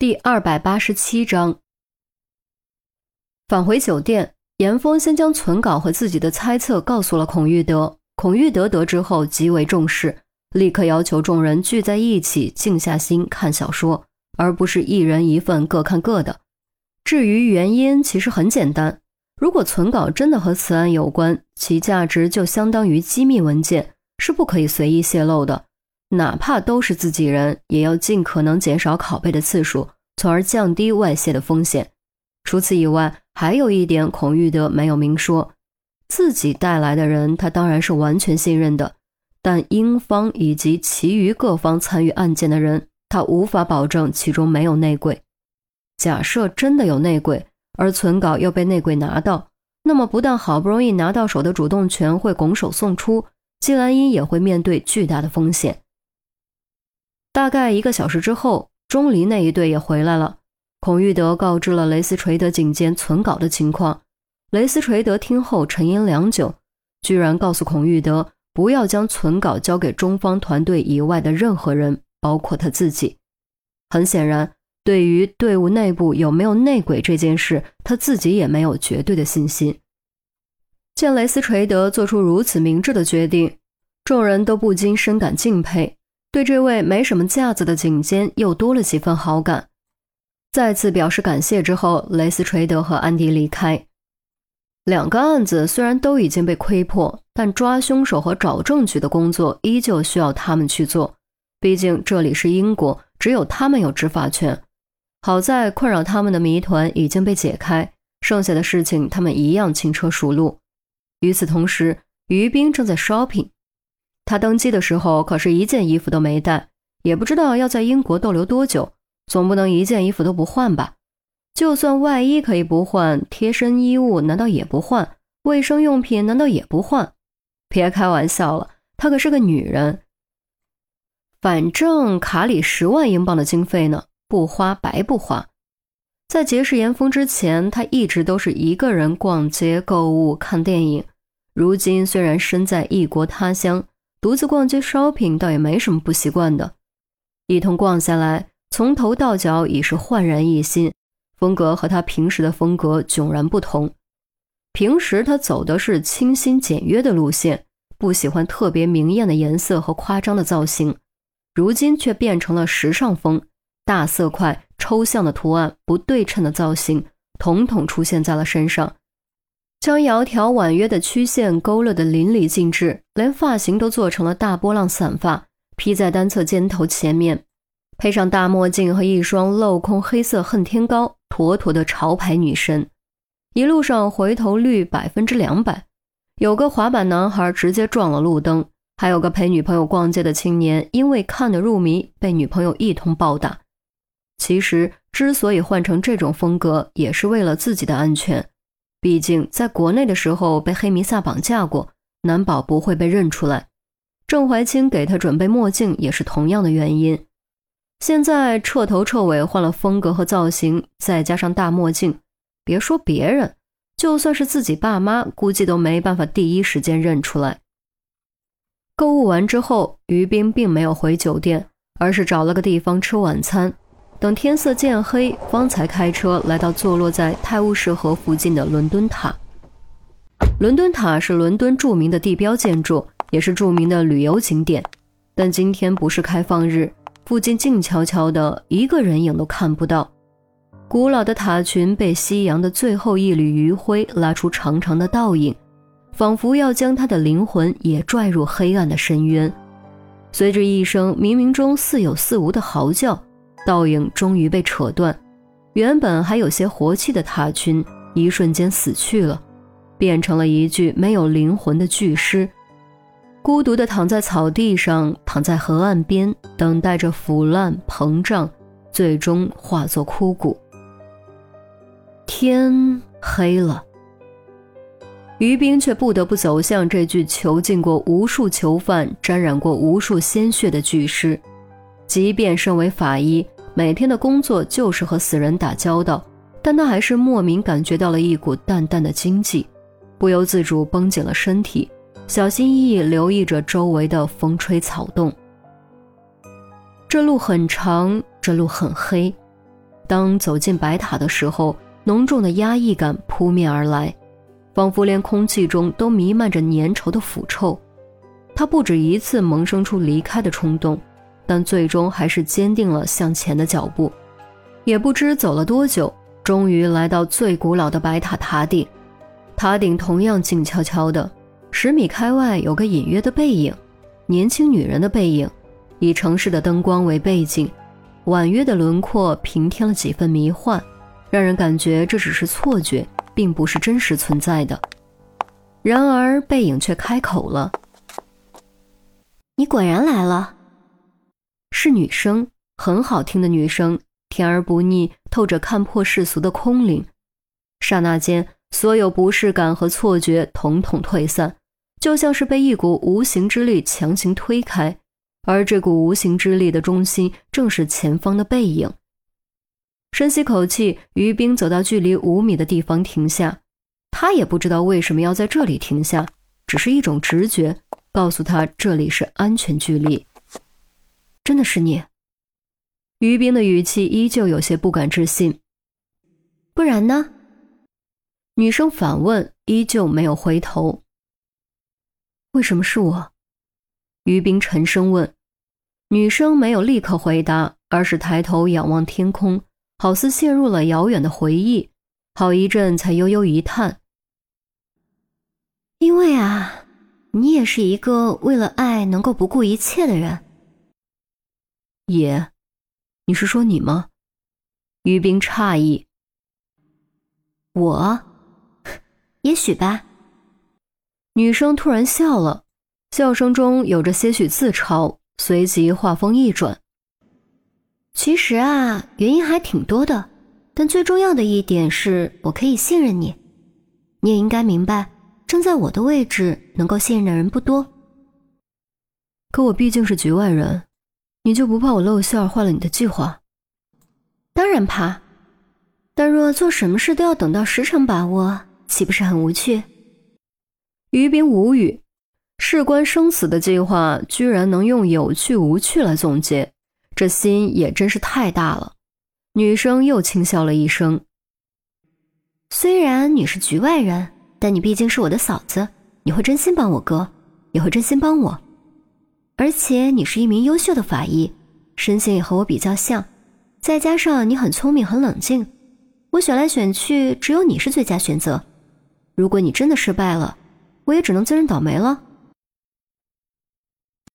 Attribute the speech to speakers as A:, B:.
A: 第二百八十七章，返回酒店，严峰先将存稿和自己的猜测告诉了孔玉德。孔玉德得知后极为重视，立刻要求众人聚在一起，静下心看小说，而不是一人一份各看各的。至于原因，其实很简单：如果存稿真的和此案有关，其价值就相当于机密文件，是不可以随意泄露的。哪怕都是自己人，也要尽可能减少拷贝的次数，从而降低外泄的风险。除此以外，还有一点，孔玉德没有明说，自己带来的人，他当然是完全信任的，但英方以及其余各方参与案件的人，他无法保证其中没有内鬼。假设真的有内鬼，而存稿又被内鬼拿到，那么不但好不容易拿到手的主动权会拱手送出，季兰英也会面对巨大的风险。大概一个小时之后，钟离那一队也回来了。孔玉德告知了雷斯垂德警监存稿的情况。雷斯垂德听后沉吟良久，居然告诉孔玉德不要将存稿交给中方团队以外的任何人，包括他自己。很显然，对于队伍内部有没有内鬼这件事，他自己也没有绝对的信心。见雷斯垂德做出如此明智的决定，众人都不禁深感敬佩。对这位没什么架子的警监又多了几分好感。再次表示感谢之后，雷斯垂德和安迪离开。两个案子虽然都已经被窥破，但抓凶手和找证据的工作依旧需要他们去做。毕竟这里是英国，只有他们有执法权。好在困扰他们的谜团已经被解开，剩下的事情他们一样轻车熟路。与此同时，于冰正在 shopping。他登机的时候可是一件衣服都没带，也不知道要在英国逗留多久，总不能一件衣服都不换吧？就算外衣可以不换，贴身衣物难道也不换？卫生用品难道也不换？别开玩笑了，她可是个女人。反正卡里十万英镑的经费呢，不花白不花。在结识严峰之前，他一直都是一个人逛街、购物、看电影。如今虽然身在异国他乡，独自逛街 shopping 倒也没什么不习惯的，一通逛下来，从头到脚已是焕然一新，风格和他平时的风格迥然不同。平时他走的是清新简约的路线，不喜欢特别明艳的颜色和夸张的造型，如今却变成了时尚风，大色块、抽象的图案、不对称的造型，统统出现在了身上。将窈窕婉约的曲线勾勒得淋漓尽致，连发型都做成了大波浪散发，披在单侧肩头前面，配上大墨镜和一双镂空黑色恨天高，妥妥的潮牌女神。一路上回头率百分之两百，有个滑板男孩直接撞了路灯，还有个陪女朋友逛街的青年，因为看得入迷，被女朋友一通暴打。其实之所以换成这种风格，也是为了自己的安全。毕竟在国内的时候被黑弥撒绑架过，难保不会被认出来。郑怀清给他准备墨镜也是同样的原因。现在彻头彻尾换了风格和造型，再加上大墨镜，别说别人，就算是自己爸妈，估计都没办法第一时间认出来。购物完之后，于冰并没有回酒店，而是找了个地方吃晚餐。等天色渐黑，方才开车来到坐落在泰晤士河附近的伦敦塔。伦敦塔是伦敦著名的地标建筑，也是著名的旅游景点。但今天不是开放日，附近静悄悄的，一个人影都看不到。古老的塔群被夕阳的最后一缕余晖拉出长长的倒影，仿佛要将他的灵魂也拽入黑暗的深渊。随着一声冥冥中似有似无的嚎叫。倒影终于被扯断，原本还有些活气的塔群，一瞬间死去了，变成了一具没有灵魂的巨尸，孤独地躺在草地上，躺在河岸边，等待着腐烂膨胀，最终化作枯骨。天黑了，于冰却不得不走向这具囚禁过无数囚犯、沾染过无数鲜血的巨尸。即便身为法医，每天的工作就是和死人打交道，但他还是莫名感觉到了一股淡淡的惊悸，不由自主绷紧了身体，小心翼翼留意着周围的风吹草动。这路很长，这路很黑，当走进白塔的时候，浓重的压抑感扑面而来，仿佛连空气中都弥漫着粘稠的腐臭。他不止一次萌生出离开的冲动，但最终还是坚定了向前的脚步。也不知走了多久，终于来到最古老的白塔塔顶。塔顶同样静悄悄的，十米开外有个隐约的背影，年轻女人的背影，以城市的灯光为背景。婉约的轮廓平添了几分迷幻，让人感觉这只是错觉，并不是真实存在的。然而背影却开口了：“
B: 你果然来了。”
A: 是女生，很好听的女声，甜而不腻，透着看破世俗的空灵。刹那间，所有不适感和错觉统统退散，就像是被一股无形之力强行推开。而这股无形之力的中心，正是前方的背影。深吸口气，于冰走到距离五米的地方停下。他也不知道为什么要在这里停下，只是一种直觉告诉他这里是安全距离。真的是你？于冰的语气依旧有些不敢置信。
B: 不然呢？
A: 女生反问，依旧没有回头。为什么是我？于冰沉声问，女生没有立刻回答，而是抬头仰望天空，好似陷入了遥远的回忆，好一阵才悠悠一叹：“
B: 因为啊，你也是一个为了爱能够不顾一切的人。”
A: 也，你是说你吗？于冰诧异。
B: 我，也许吧。
A: 女生突然笑了。笑声中有着些许自嘲，随即话锋一转：“
B: 其实啊，原因还挺多的，但最重要的一点是我可以信任你。你也应该明白，站在我的位置，能够信任的人不多。
A: 可我毕竟是局外人，你就不怕我露馅坏了你的计划？
B: 当然怕，但若做什么事都要等到十成把握，岂不是很无趣？”
A: 于冰无语。事关生死的计划，居然能用有趣无趣来总结，这心也真是太大了。女生又轻笑了一声。
B: 虽然你是局外人，但你毕竟是我的嫂子，你会真心帮我哥，也会真心帮我。而且你是一名优秀的法医，身形也和我比较像，再加上你很聪明很冷静，我选来选去，只有你是最佳选择。如果你真的失败了，我也只能自认倒霉了。